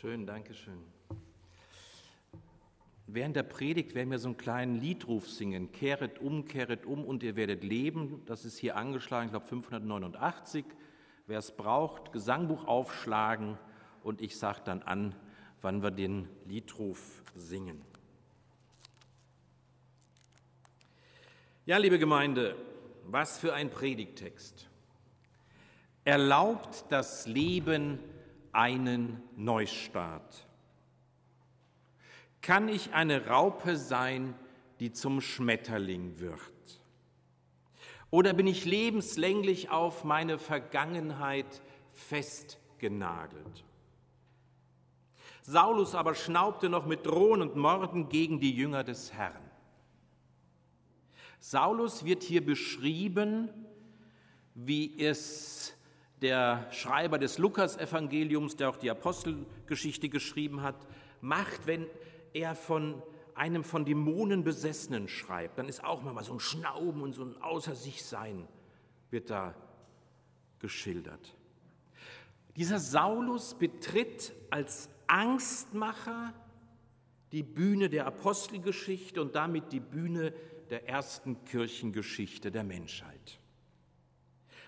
Schön, danke schön. Während der Predigt werden wir so einen kleinen Liedruf singen. Kehret um, kehret um und ihr werdet leben. Das ist hier angeschlagen, ich glaube 589. Wer es braucht, Gesangbuch aufschlagen und ich sage dann an, wann wir den Liedruf singen. Ja, liebe Gemeinde, was für ein Predigtext. Erlaubt das Leben einen Neustart? Kann ich eine Raupe sein, die zum Schmetterling wird? Oder bin ich lebenslänglich auf meine Vergangenheit festgenagelt? Saulus aber schnaubte noch mit Drohen und Morden gegen die Jünger des Herrn. Saulus wird hier beschrieben, wie es der Schreiber des Lukas-Evangeliums, der auch die Apostelgeschichte geschrieben hat, macht, wenn er von einem von Dämonen Besessenen schreibt. Dann ist auch mal so ein Schnauben und so ein Außer sich sein wird da geschildert. Dieser Saulus betritt als Angstmacher die Bühne der Apostelgeschichte und damit die Bühne der ersten Kirchengeschichte der Menschheit.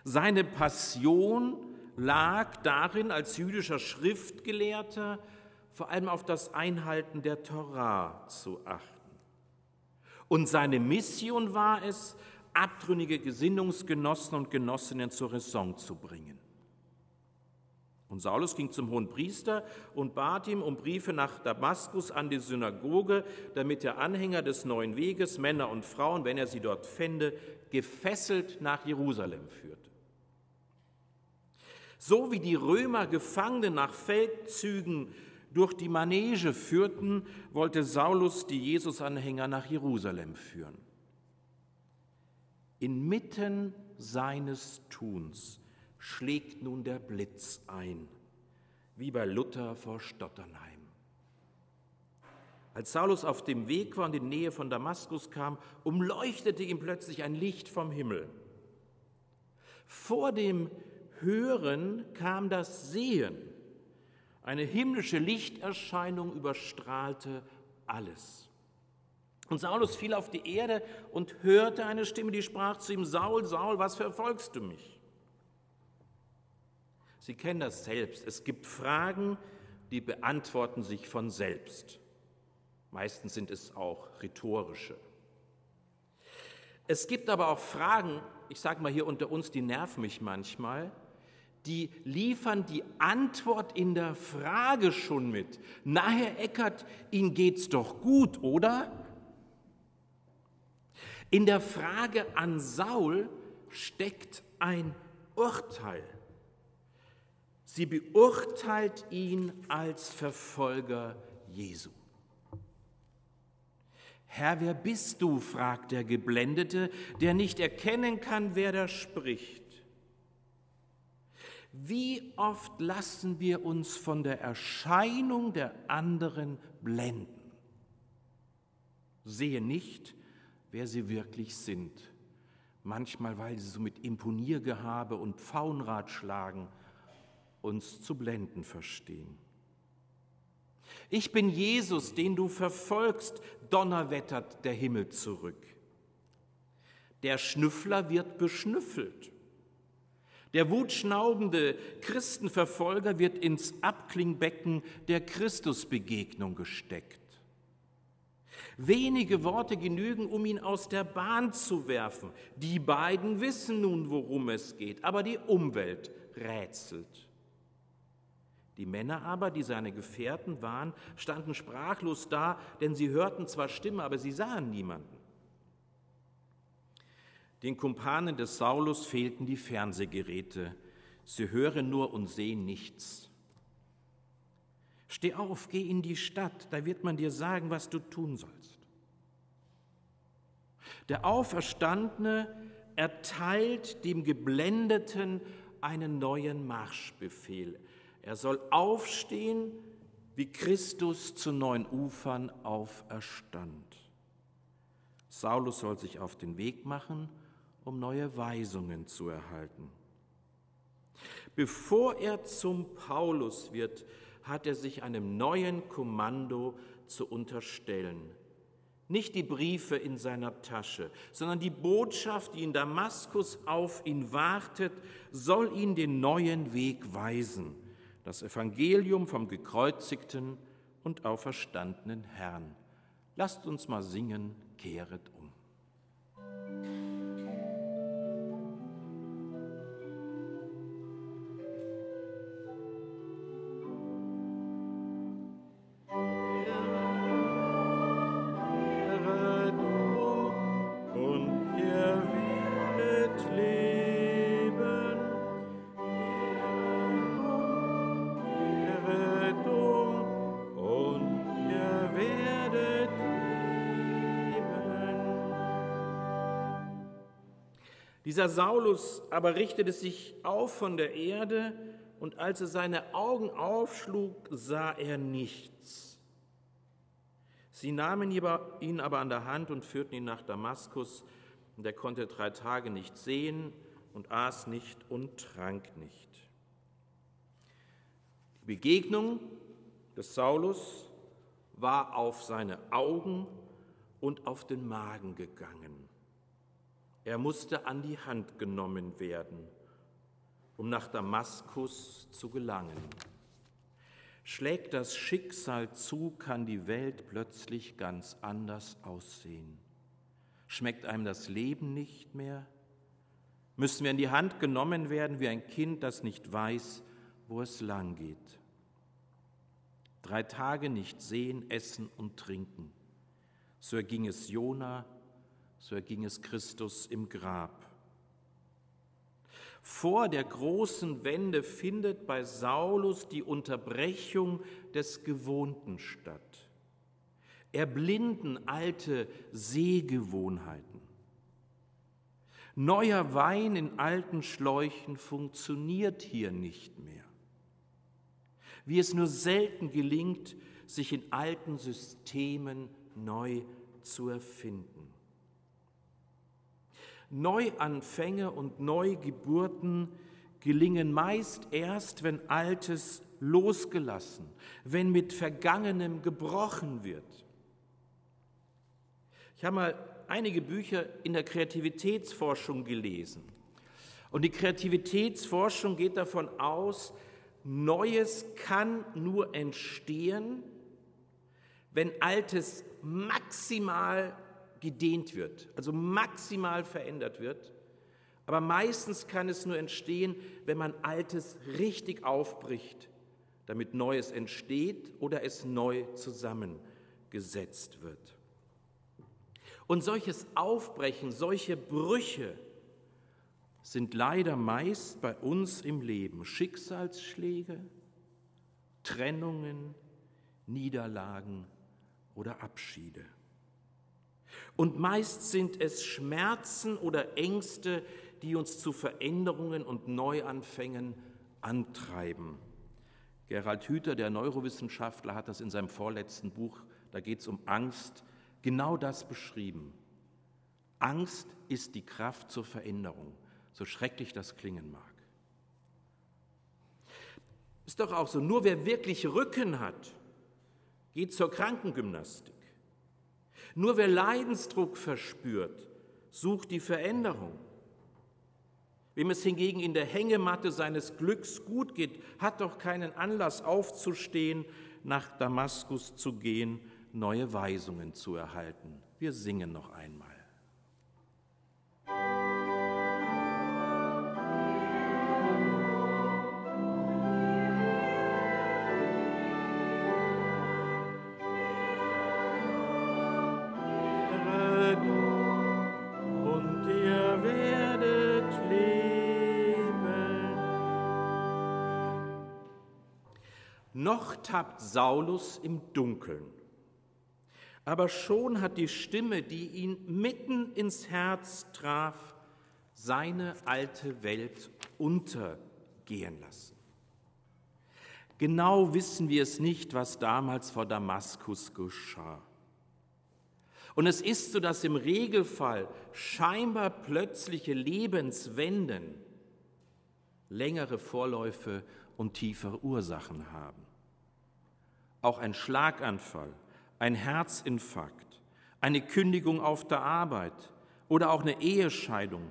Seine Passion lag darin, als jüdischer Schriftgelehrter vor allem auf das Einhalten der Torah zu achten. Und seine Mission war es, abtrünnige Gesinnungsgenossen und Genossinnen zur Raison zu bringen. Und Saulus ging zum hohen Priester und bat ihm um Briefe nach Damaskus an die Synagoge, damit der Anhänger des neuen Weges, Männer und Frauen, wenn er sie dort fände, gefesselt nach Jerusalem führte. So wie die Römer Gefangene nach Feldzügen durch die Manege führten, wollte Saulus die Jesusanhänger nach Jerusalem führen. Inmitten seines Tuns schlägt nun der Blitz ein, wie bei Luther vor Stotternheim. Als Saulus auf dem Weg war und in die Nähe von Damaskus kam, umleuchtete ihm plötzlich ein Licht vom Himmel. Vor dem Hören kam das Sehen. Eine himmlische Lichterscheinung überstrahlte alles. Und Saulus fiel auf die Erde und hörte eine Stimme, die sprach zu ihm, Saul, Saul, was verfolgst du mich? Sie kennen das selbst. Es gibt Fragen, die beantworten sich von selbst. Meistens sind es auch rhetorische. Es gibt aber auch Fragen, ich sage mal hier unter uns, die nerven mich manchmal, die liefern die Antwort in der Frage schon mit. Na, Herr Eckert, Ihnen geht's doch gut, oder? In der Frage an Saul steckt ein Urteil. Sie beurteilt ihn als Verfolger Jesu. Herr, wer bist du? fragt der Geblendete, der nicht erkennen kann, wer da spricht. Wie oft lassen wir uns von der Erscheinung der anderen blenden? Sehe nicht, wer sie wirklich sind. Manchmal, weil sie so mit Imponiergehabe und Pfauenrad schlagen uns zu blenden verstehen. Ich bin Jesus, den du verfolgst, donnerwettert der Himmel zurück. Der Schnüffler wird beschnüffelt. Der wutschnaubende Christenverfolger wird ins Abklingbecken der Christusbegegnung gesteckt. Wenige Worte genügen, um ihn aus der Bahn zu werfen. Die beiden wissen nun, worum es geht, aber die Umwelt rätselt. Die Männer aber, die seine Gefährten waren, standen sprachlos da, denn sie hörten zwar Stimme, aber sie sahen niemanden. Den Kumpanen des Saulus fehlten die Fernsehgeräte. Sie hören nur und sehen nichts. Steh auf, geh in die Stadt, da wird man dir sagen, was du tun sollst. Der Auferstandene erteilt dem Geblendeten einen neuen Marschbefehl. Er soll aufstehen, wie Christus zu neuen Ufern auferstand. Saulus soll sich auf den Weg machen, um neue Weisungen zu erhalten. Bevor er zum Paulus wird, hat er sich einem neuen Kommando zu unterstellen. Nicht die Briefe in seiner Tasche, sondern die Botschaft, die in Damaskus auf ihn wartet, soll ihn den neuen Weg weisen. Das Evangelium vom gekreuzigten und auferstandenen Herrn. Lasst uns mal singen, kehret um. Dieser Saulus aber richtete sich auf von der Erde, und als er seine Augen aufschlug, sah er nichts. Sie nahmen ihn aber an der Hand und führten ihn nach Damaskus, und er konnte drei Tage nicht sehen und aß nicht und trank nicht. Die Begegnung des Saulus war auf seine Augen und auf den Magen gegangen. Er musste an die Hand genommen werden, um nach Damaskus zu gelangen. Schlägt das Schicksal zu, kann die Welt plötzlich ganz anders aussehen. Schmeckt einem das Leben nicht mehr? Müssen wir in die Hand genommen werden wie ein Kind, das nicht weiß, wo es lang geht? Drei Tage nicht sehen, essen und trinken. So erging es Jona, so erging es Christus im Grab. Vor der großen Wende findet bei Saulus die Unterbrechung des Gewohnten statt. Erblinden alte Sehgewohnheiten. Neuer Wein in alten Schläuchen funktioniert hier nicht mehr. Wie es nur selten gelingt, sich in alten Systemen neu zu erfinden. Neuanfänge und Neugeburten gelingen meist erst, wenn Altes losgelassen, wenn mit Vergangenem gebrochen wird. Ich habe mal einige Bücher in der Kreativitätsforschung gelesen. Und die Kreativitätsforschung geht davon aus, Neues kann nur entstehen, wenn Altes maximal gedehnt wird, also maximal verändert wird. Aber meistens kann es nur entstehen, wenn man Altes richtig aufbricht, damit Neues entsteht oder es neu zusammengesetzt wird. Und solches Aufbrechen, solche Brüche sind leider meist bei uns im Leben Schicksalsschläge, Trennungen, Niederlagen oder Abschiede. Und meist sind es Schmerzen oder Ängste, die uns zu Veränderungen und Neuanfängen antreiben. Gerald Hüther, der Neurowissenschaftler, hat das in seinem vorletzten Buch, da geht es um Angst, genau das beschrieben. Angst ist die Kraft zur Veränderung, so schrecklich das klingen mag. Ist doch auch so, nur wer wirklich Rücken hat, geht zur Krankengymnastik. Nur wer Leidensdruck verspürt, sucht die Veränderung. Wem es hingegen in der Hängematte seines Glücks gut geht, hat doch keinen Anlass aufzustehen, nach Damaskus zu gehen, neue Weisungen zu erhalten. Wir singen noch einmal. Tappt Saulus im Dunkeln. Aber schon hat die Stimme, die ihn mitten ins Herz traf, seine alte Welt untergehen lassen. Genau wissen wir es nicht, was damals vor Damaskus geschah. Und es ist so, dass im Regelfall scheinbar plötzliche Lebenswenden längere Vorläufe und tiefere Ursachen haben. Auch ein Schlaganfall, ein Herzinfarkt, eine Kündigung auf der Arbeit oder auch eine Ehescheidung,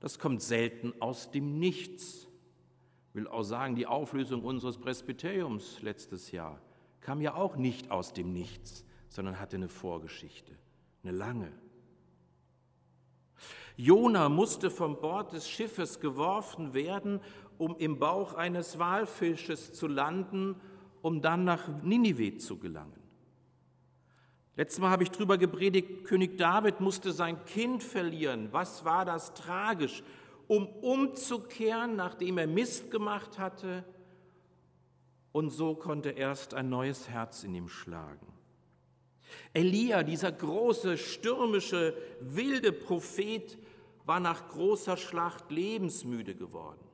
das kommt selten aus dem Nichts. Ich will auch sagen, die Auflösung unseres Presbyteriums letztes Jahr kam ja auch nicht aus dem Nichts, sondern hatte eine Vorgeschichte, eine lange. Jona musste vom Bord des Schiffes geworfen werden, um im Bauch eines Walfisches zu landen, um dann nach Ninive zu gelangen. Letztes Mal habe ich darüber gepredigt, König David musste sein Kind verlieren. Was war das tragisch? Um umzukehren, nachdem er Mist gemacht hatte. Und so konnte erst ein neues Herz in ihm schlagen. Elia, dieser große, stürmische, wilde Prophet, war nach großer Schlacht lebensmüde geworden,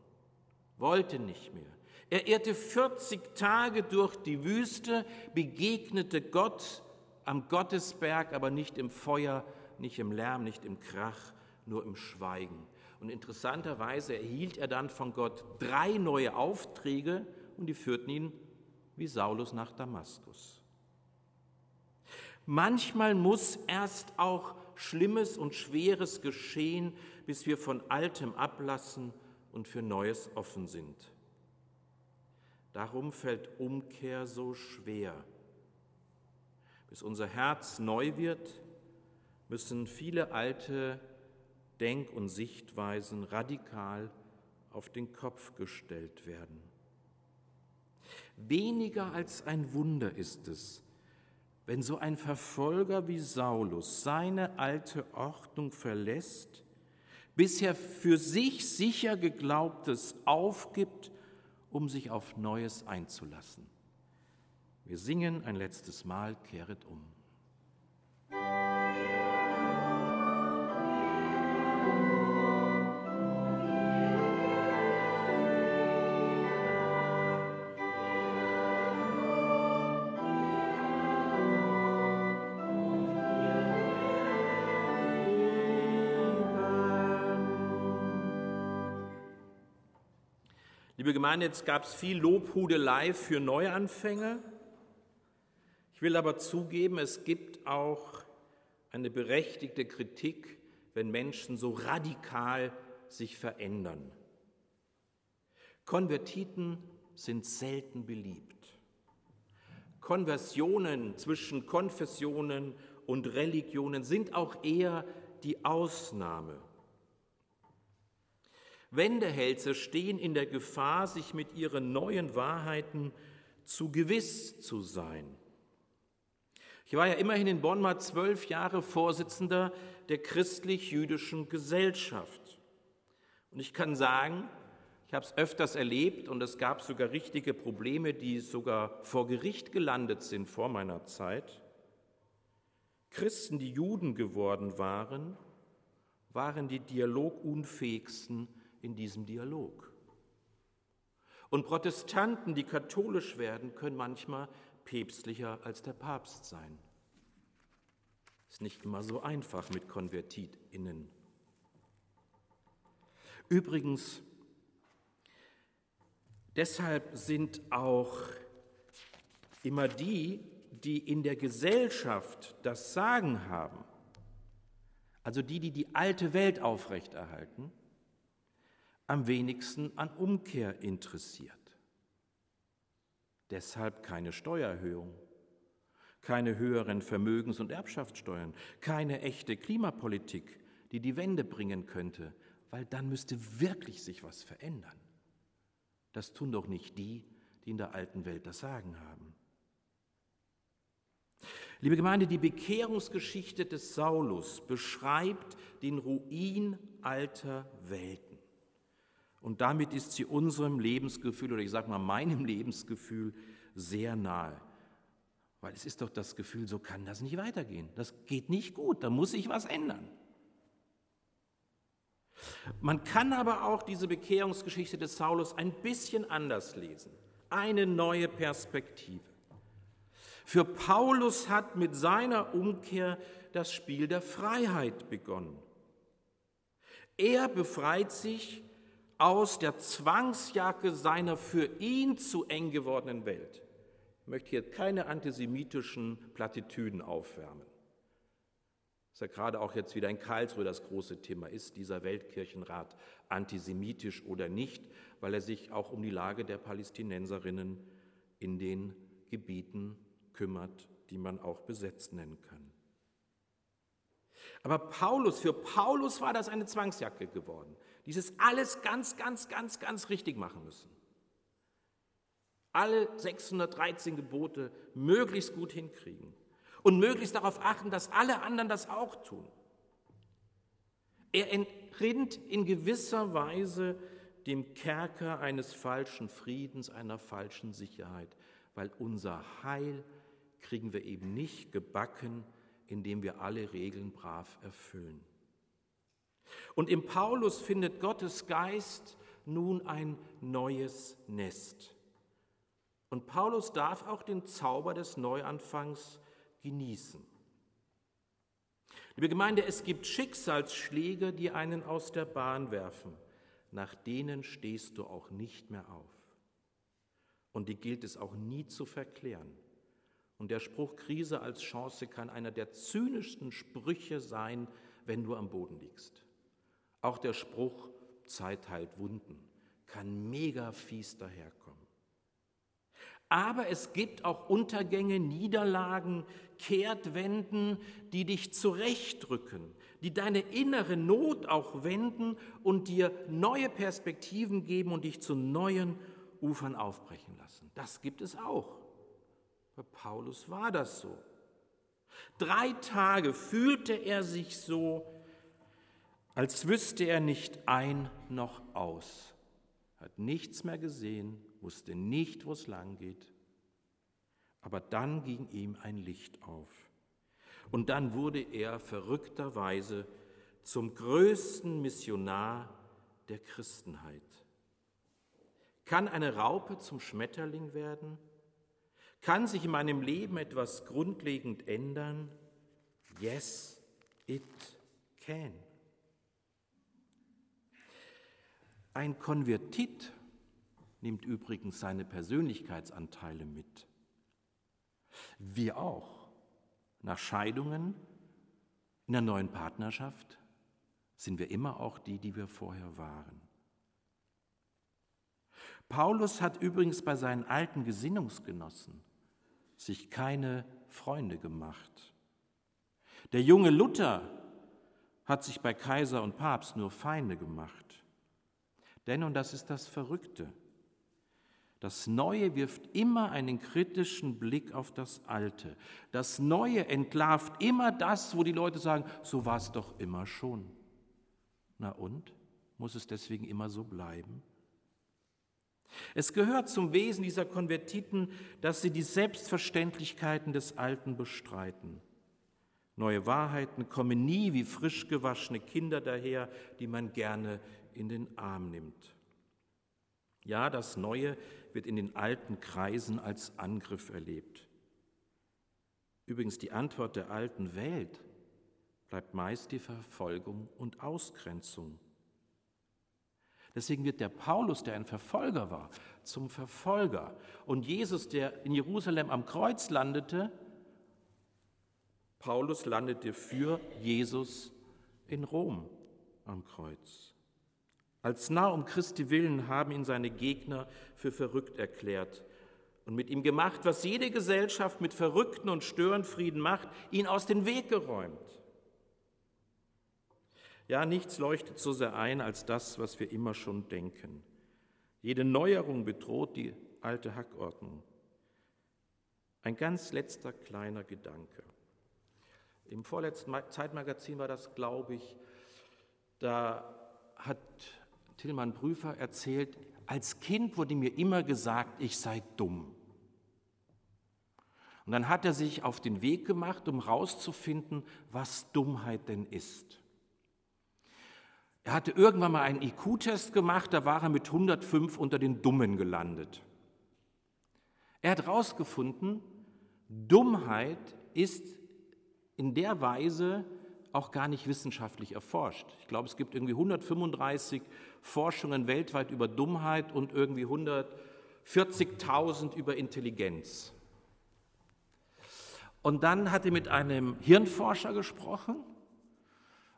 wollte nicht mehr. Er irrte 40 Tage durch die Wüste, begegnete Gott am Gottesberg, aber nicht im Feuer, nicht im Lärm, nicht im Krach, nur im Schweigen. Und interessanterweise erhielt er dann von Gott drei neue Aufträge und die führten ihn wie Saulus nach Damaskus. Manchmal muss erst auch Schlimmes und Schweres geschehen, bis wir von Altem ablassen und für Neues offen sind. Darum fällt Umkehr so schwer. Bis unser Herz neu wird, müssen viele alte Denk- und Sichtweisen radikal auf den Kopf gestellt werden. Weniger als ein Wunder ist es, wenn so ein Verfolger wie Saulus seine alte Ordnung verlässt, bisher für sich sicher geglaubtes aufgibt, um sich auf Neues einzulassen. Wir singen ein letztes Mal, kehret um. Liebe Gemeinde, jetzt gab es viel Lobhudelei für Neuanfänge. Ich will aber zugeben, es gibt auch eine berechtigte Kritik, wenn Menschen so radikal sich verändern. Konvertiten sind selten beliebt. Konversionen zwischen Konfessionen und Religionen sind auch eher die Ausnahme. Wendehälse stehen in der Gefahr, sich mit ihren neuen Wahrheiten zu gewiss zu sein. Ich war ja immerhin in Bonn mal zwölf Jahre Vorsitzender der christlich-jüdischen Gesellschaft. Und ich kann sagen, ich habe es öfters erlebt und es gab sogar richtige Probleme, die sogar vor Gericht gelandet sind vor meiner Zeit. Christen, die Juden geworden waren, waren die dialogunfähigsten in diesem Dialog. Und Protestanten, die katholisch werden, können manchmal päpstlicher als der Papst sein. Ist nicht immer so einfach mit KonvertitInnen. Übrigens, deshalb sind auch immer die, die in der Gesellschaft das Sagen haben, also die, die die alte Welt aufrechterhalten, am wenigsten an Umkehr interessiert. Deshalb keine Steuererhöhung, keine höheren Vermögens- und Erbschaftssteuern, keine echte Klimapolitik, die die Wende bringen könnte, weil dann müsste wirklich sich was verändern. Das tun doch nicht die, die in der alten Welt das Sagen haben. Liebe Gemeinde, die Bekehrungsgeschichte des Saulus beschreibt den Ruin alter Welten. Und damit ist sie unserem Lebensgefühl oder ich sage mal meinem Lebensgefühl sehr nahe. Weil es ist doch das Gefühl, so kann das nicht weitergehen. Das geht nicht gut, da muss sich was ändern. Man kann aber auch diese Bekehrungsgeschichte des Saulus ein bisschen anders lesen. Eine neue Perspektive. Für Paulus hat mit seiner Umkehr das Spiel der Freiheit begonnen. Er befreit sich aus der Zwangsjacke seiner für ihn zu eng gewordenen Welt. Ich möchte hier keine antisemitischen Plattitüden aufwärmen. Das ist ja gerade auch jetzt wieder in Karlsruhe das große Thema. Ist dieser Weltkirchenrat antisemitisch oder nicht, weil er sich auch um die Lage der Palästinenserinnen in den Gebieten kümmert, die man auch besetzt nennen kann. Aber Paulus, für Paulus war das eine Zwangsjacke geworden. Dieses alles ganz, ganz, ganz, ganz richtig machen müssen. Alle 613 Gebote möglichst gut hinkriegen und möglichst darauf achten, dass alle anderen das auch tun. Er entrinnt in gewisser Weise dem Kerker eines falschen Friedens, einer falschen Sicherheit, weil unser Heil kriegen wir eben nicht gebacken, indem wir alle Regeln brav erfüllen. Und im Paulus findet Gottes Geist nun ein neues Nest. Und Paulus darf auch den Zauber des Neuanfangs genießen. Liebe Gemeinde, es gibt Schicksalsschläge, die einen aus der Bahn werfen. Nach denen stehst du auch nicht mehr auf. Und die gilt es auch nie zu verklären. Und der Spruch Krise als Chance kann einer der zynischsten Sprüche sein, wenn du am Boden liegst. Auch der Spruch Zeit heilt Wunden kann mega fies daherkommen. Aber es gibt auch Untergänge, Niederlagen, Kehrtwenden, die dich zurechtrücken, die deine innere Not auch wenden und dir neue Perspektiven geben und dich zu neuen Ufern aufbrechen lassen. Das gibt es auch. Bei Paulus war das so. Drei Tage fühlte er sich so, als wüsste er nicht ein noch aus, hat nichts mehr gesehen, wusste nicht, wo es lang geht. Aber dann ging ihm ein Licht auf. Und dann wurde er verrückterweise zum größten Missionar der Christenheit. Kann eine Raupe zum Schmetterling werden? Kann sich in meinem Leben etwas grundlegend ändern? Yes, it can. Ein Konvertit nimmt übrigens seine Persönlichkeitsanteile mit. Wir auch. Nach Scheidungen, in einer neuen Partnerschaft sind wir immer auch die, die wir vorher waren. Paulus hat übrigens bei seinen alten Gesinnungsgenossen sich keine Freunde gemacht. Der junge Luther hat sich bei Kaiser und Papst nur Feinde gemacht. Denn, und das ist das Verrückte, das Neue wirft immer einen kritischen Blick auf das Alte. Das Neue entlarvt immer das, wo die Leute sagen, so war es doch immer schon. Na und? Muss es deswegen immer so bleiben? Es gehört zum Wesen dieser Konvertiten, dass sie die Selbstverständlichkeiten des Alten bestreiten. Neue Wahrheiten kommen nie wie frisch gewaschene Kinder daher, die man gerne in den Arm nimmt. Ja, das Neue wird in den alten Kreisen als Angriff erlebt. Übrigens, die Antwort der alten Welt bleibt meist die Verfolgung und Ausgrenzung. Deswegen wird der Paulus, der ein Verfolger war, zum Verfolger. Und Jesus, der in Jerusalem am Kreuz landete, Paulus landete für Jesus in Rom am Kreuz. Als nah um Christi willen haben ihn seine Gegner für verrückt erklärt und mit ihm gemacht, was jede Gesellschaft mit Verrückten und Störenfrieden macht, ihn aus dem Weg geräumt. Ja, nichts leuchtet so sehr ein als das, was wir immer schon denken. Jede Neuerung bedroht die alte Hackordnung. Ein ganz letzter kleiner Gedanke. Im vorletzten Zeitmagazin war das, glaube ich, da hat Tillmann Prüfer erzählt, als Kind wurde mir immer gesagt, ich sei dumm. Und dann hat er sich auf den Weg gemacht, um herauszufinden, was Dummheit denn ist. Er hatte irgendwann mal einen IQ-Test gemacht, da war er mit 105 unter den Dummen gelandet. Er hat herausgefunden, Dummheit ist in der Weise auch gar nicht wissenschaftlich erforscht. Ich glaube, es gibt irgendwie 135 Forschungen weltweit über Dummheit und irgendwie 140.000 über Intelligenz. Und dann hat er mit einem Hirnforscher gesprochen.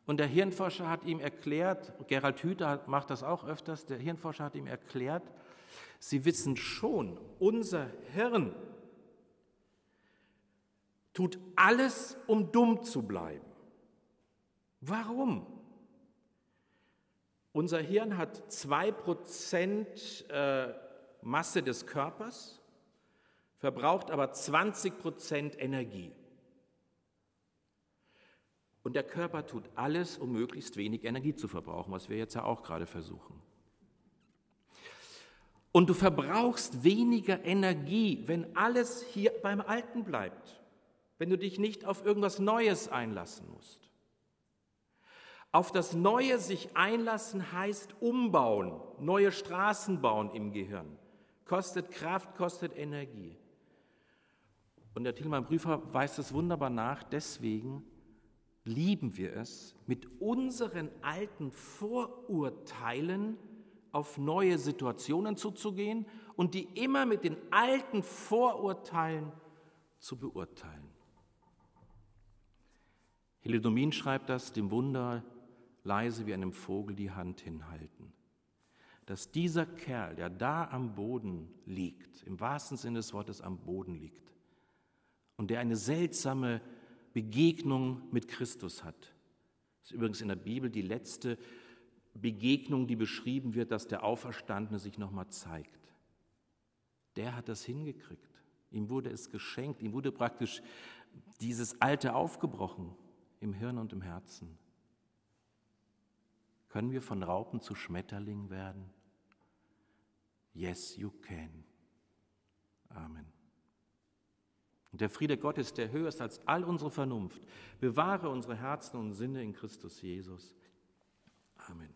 Und der Hirnforscher hat ihm erklärt, Gerald Hüther macht das auch öfters, der Hirnforscher hat ihm erklärt, Sie wissen schon, unser Hirn tut alles, um dumm zu bleiben. Warum? Unser Hirn hat 2% äh, Masse des Körpers, verbraucht aber 20% Energie. Und der Körper tut alles, um möglichst wenig Energie zu verbrauchen, was wir jetzt ja auch gerade versuchen. Und du verbrauchst weniger Energie, wenn alles hier beim Alten bleibt, wenn du dich nicht auf irgendwas Neues einlassen musst. Auf das Neue sich einlassen heißt umbauen, neue Straßen bauen im Gehirn. Kostet Kraft, kostet Energie. Und der Tilman Prüfer weist es wunderbar nach, deswegen lieben wir es, mit unseren alten Vorurteilen auf neue Situationen zuzugehen und die immer mit den alten Vorurteilen zu beurteilen. Helidomin schreibt das dem Wunder leise wie einem Vogel die Hand hinhalten. Dass dieser Kerl, der da am Boden liegt, im wahrsten Sinne des Wortes am Boden liegt, und der eine seltsame Begegnung mit Christus hat, das ist übrigens in der Bibel die letzte Begegnung, die beschrieben wird, dass der Auferstandene sich nochmal zeigt. Der hat das hingekriegt. Ihm wurde es geschenkt. Ihm wurde praktisch dieses Alte aufgebrochen im Hirn und im Herzen. Können wir von Raupen zu Schmetterling werden? Yes, you can. Amen. Und der Friede Gottes, der höher ist als all unsere Vernunft, bewahre unsere Herzen und Sinne in Christus Jesus. Amen.